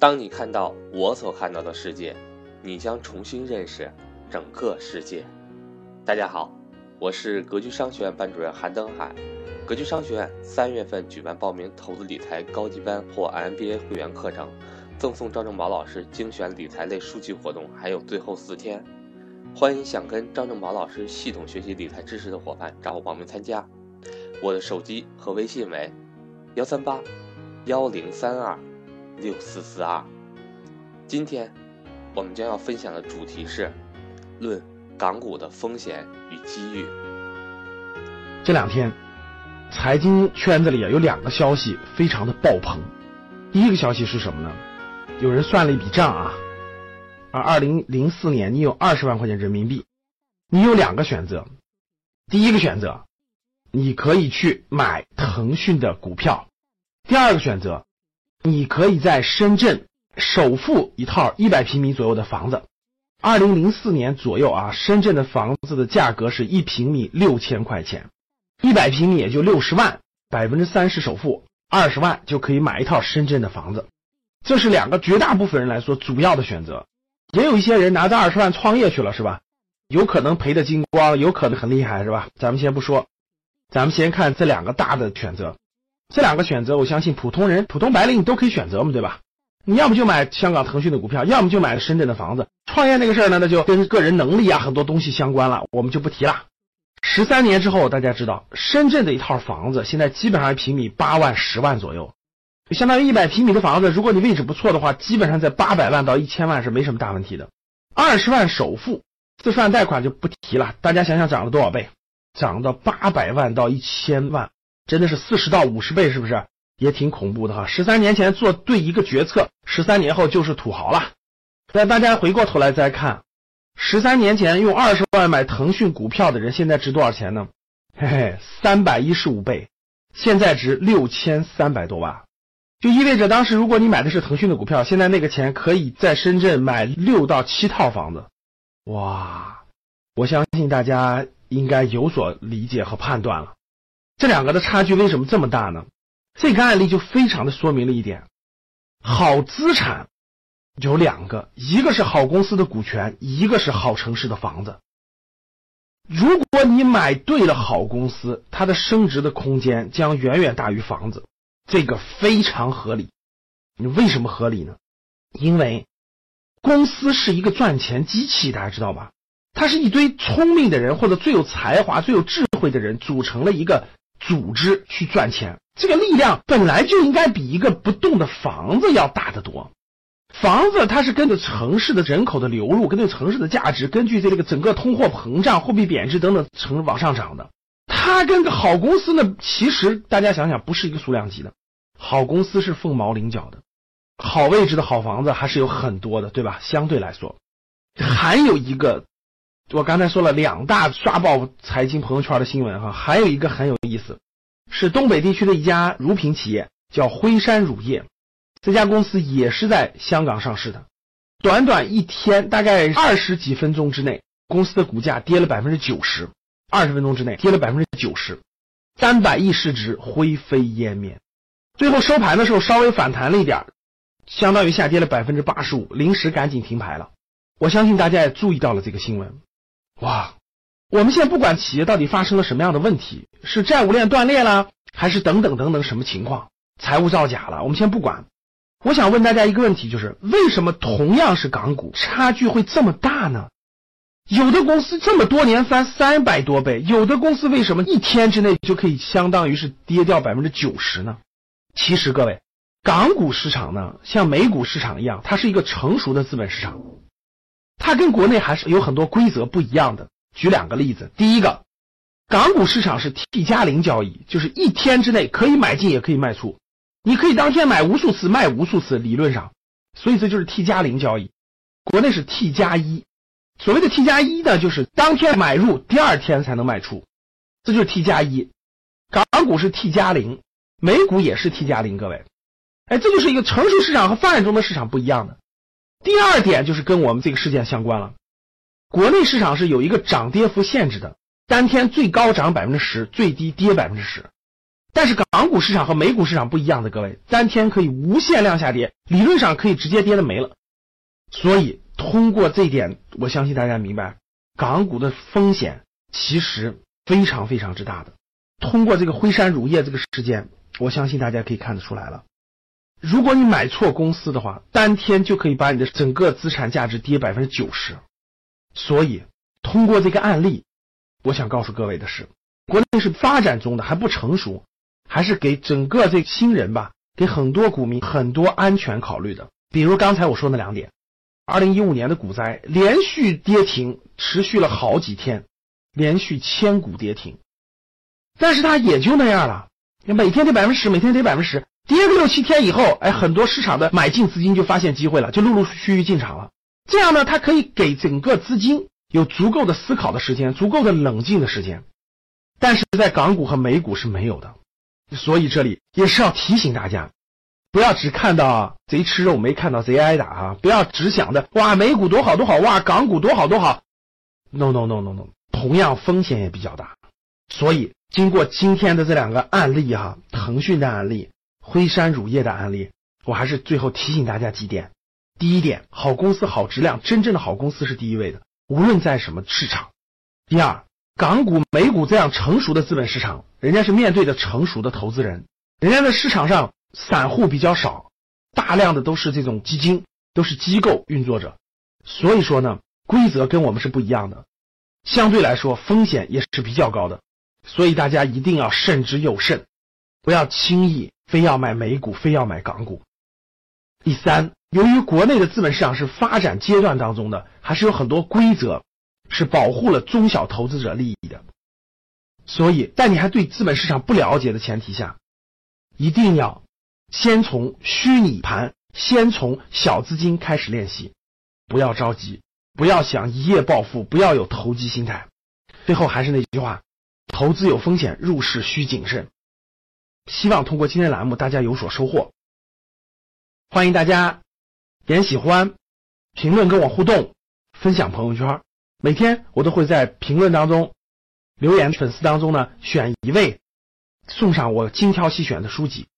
当你看到我所看到的世界，你将重新认识整个世界。大家好，我是格局商学院班主任韩登海。格局商学院三月份举办报名投资理财高级班或 MBA 会员课程，赠送张正宝老师精选理财类书籍活动，还有最后四天。欢迎想跟张正宝老师系统学习理财知识的伙伴找我报名参加。我的手机和微信为幺三八幺零三二。六四四二，今天我们将要分享的主题是论港股的风险与机遇。这两天，财经圈子里啊有两个消息非常的爆棚。第一个消息是什么呢？有人算了一笔账啊，啊，二零零四年你有二十万块钱人民币，你有两个选择。第一个选择，你可以去买腾讯的股票；第二个选择。你可以在深圳首付一套一百平米左右的房子，二零零四年左右啊，深圳的房子的价格是一平米六千块钱，一百平米也就六十万，百分之三十首付，二十万就可以买一套深圳的房子。这是两个绝大部分人来说主要的选择，也有一些人拿着二十万创业去了，是吧？有可能赔的精光，有可能很厉害，是吧？咱们先不说，咱们先看这两个大的选择。这两个选择，我相信普通人、普通白领你都可以选择嘛，对吧？你要么就买香港腾讯的股票，要么就买深圳的房子。创业那个事儿呢，那就跟个人能力啊很多东西相关了，我们就不提了。十三年之后，大家知道，深圳的一套房子现在基本上一平米八万、十万左右，就相当于一百平米的房子。如果你位置不错的话，基本上在八百万到一千万是没什么大问题的。二十万首付，四十万贷款就不提了。大家想想涨了多少倍？涨到八百万到一千万。真的是四十到五十倍，是不是也挺恐怖的哈？十三年前做对一个决策，十三年后就是土豪了。那大家回过头来再看，十三年前用二十万买腾讯股票的人，现在值多少钱呢？嘿嘿，三百一十五倍，现在值六千三百多万，就意味着当时如果你买的是腾讯的股票，现在那个钱可以在深圳买六到七套房子。哇，我相信大家应该有所理解和判断了。这两个的差距为什么这么大呢？这个案例就非常的说明了一点：好资产有两个，一个是好公司的股权，一个是好城市的房子。如果你买对了好公司，它的升值的空间将远远大于房子，这个非常合理。你为什么合理呢？因为公司是一个赚钱机器，大家知道吧？它是一堆聪明的人或者最有才华、最有智慧的人组成了一个。组织去赚钱，这个力量本来就应该比一个不动的房子要大得多。房子它是跟着城市的人口的流入，根据城市的价值，根据这个整个通货膨胀、货币贬值等等成往上涨的。它跟个好公司呢，其实大家想想不是一个数量级的。好公司是凤毛麟角的，好位置的好房子还是有很多的，对吧？相对来说，还有一个。我刚才说了两大刷爆财经朋友圈的新闻哈，还有一个很有意思，是东北地区的一家乳品企业，叫辉山乳业，这家公司也是在香港上市的。短短一天，大概二十几分钟之内，公司的股价跌了百分之九十，二十分钟之内跌了百分之九十，三百亿市值灰飞烟灭。最后收盘的时候稍微反弹了一点，相当于下跌了百分之八十五，临时赶紧停牌了。我相信大家也注意到了这个新闻。哇，我们现在不管企业到底发生了什么样的问题，是债务链断裂了，还是等等等等什么情况，财务造假了，我们先不管。我想问大家一个问题，就是为什么同样是港股，差距会这么大呢？有的公司这么多年翻三百多倍，有的公司为什么一天之内就可以相当于是跌掉百分之九十呢？其实各位，港股市场呢，像美股市场一样，它是一个成熟的资本市场。它跟国内还是有很多规则不一样的。举两个例子，第一个，港股市场是 T 加零交易，就是一天之内可以买进也可以卖出，你可以当天买无数次，卖无数次，理论上，所以这就是 T 加零交易。国内是 T 加一，所谓的 T 加一呢，就是当天买入，第二天才能卖出，这就是 T 加一。港股是 T 加零，美股也是 T 加零，各位，哎，这就是一个成熟市场和发展中的市场不一样的。第二点就是跟我们这个事件相关了。国内市场是有一个涨跌幅限制的，当天最高涨百分之十，最低跌百分之十。但是港股市场和美股市场不一样的，各位，单天可以无限量下跌，理论上可以直接跌的没了。所以通过这一点，我相信大家明白，港股的风险其实非常非常之大的。通过这个辉山乳业这个事件，我相信大家可以看得出来了。如果你买错公司的话，当天就可以把你的整个资产价值跌百分之九十。所以通过这个案例，我想告诉各位的是，国内是发展中的，还不成熟，还是给整个这新人吧，给很多股民很多安全考虑的。比如刚才我说那两点，二零一五年的股灾连续跌停，持续了好几天，连续千股跌停。但是它也就那样了，每天跌百分之十，每天跌百分之十，跌个六七天以后，哎，很多市场的买进资金就发现机会了，就陆陆续续进场了。这样呢，它可以给整个资金有足够的思考的时间，足够的冷静的时间。但是在港股和美股是没有的，所以这里也是要提醒大家，不要只看到贼吃肉，没看到贼挨打啊！不要只想着哇，美股多好多好，哇，港股多好多好。No no no no no，同样风险也比较大，所以。经过今天的这两个案例哈，腾讯的案例、辉山乳业的案例，我还是最后提醒大家几点：第一点，好公司、好质量，真正的好公司是第一位的，无论在什么市场；第二，港股、美股这样成熟的资本市场，人家是面对的成熟的投资人，人家的市场上散户比较少，大量的都是这种基金，都是机构运作者，所以说呢，规则跟我们是不一样的，相对来说风险也是比较高的。所以大家一定要慎之又慎，不要轻易非要买美股，非要买港股。第三，由于国内的资本市场是发展阶段当中的，还是有很多规则是保护了中小投资者利益的。所以，在你还对资本市场不了解的前提下，一定要先从虚拟盘，先从小资金开始练习，不要着急，不要想一夜暴富，不要有投机心态。最后还是那句话。投资有风险，入市需谨慎。希望通过今天栏目，大家有所收获。欢迎大家点喜欢、评论跟我互动、分享朋友圈。每天我都会在评论当中、留言粉丝当中呢，选一位送上我精挑细选的书籍。